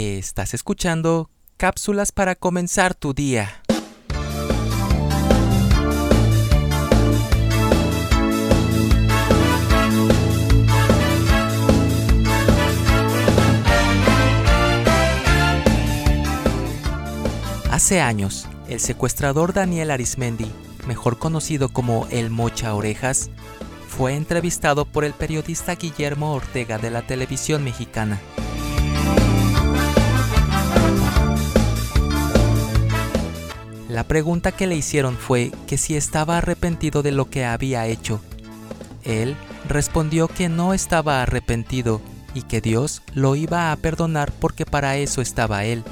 Estás escuchando cápsulas para comenzar tu día. Hace años, el secuestrador Daniel Arismendi, mejor conocido como el Mocha Orejas, fue entrevistado por el periodista Guillermo Ortega de la televisión mexicana. La pregunta que le hicieron fue que si estaba arrepentido de lo que había hecho. Él respondió que no estaba arrepentido y que Dios lo iba a perdonar porque para eso estaba él.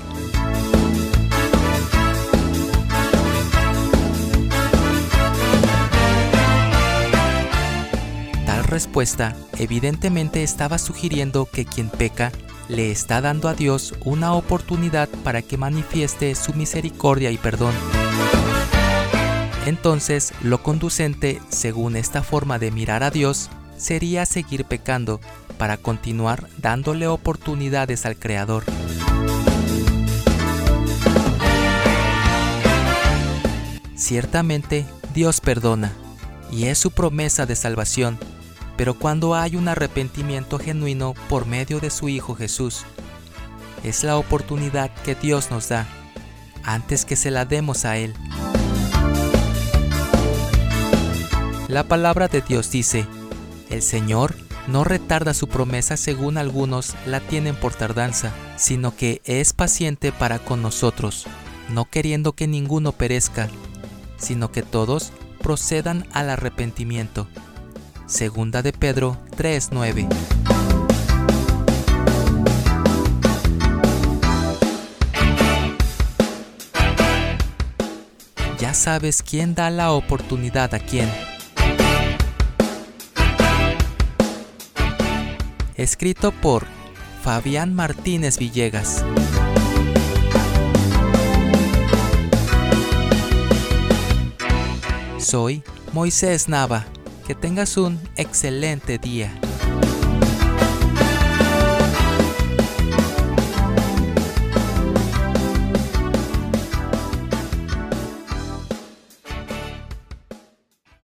Tal respuesta evidentemente estaba sugiriendo que quien peca le está dando a Dios una oportunidad para que manifieste su misericordia y perdón. Entonces, lo conducente, según esta forma de mirar a Dios, sería seguir pecando para continuar dándole oportunidades al Creador. Ciertamente, Dios perdona, y es su promesa de salvación, pero cuando hay un arrepentimiento genuino por medio de su Hijo Jesús, es la oportunidad que Dios nos da antes que se la demos a Él. La palabra de Dios dice, el Señor no retarda su promesa según algunos la tienen por tardanza, sino que es paciente para con nosotros, no queriendo que ninguno perezca, sino que todos procedan al arrepentimiento. Segunda de Pedro 3:9. Sabes quién da la oportunidad a quién. Escrito por Fabián Martínez Villegas. Soy Moisés Nava. Que tengas un excelente día.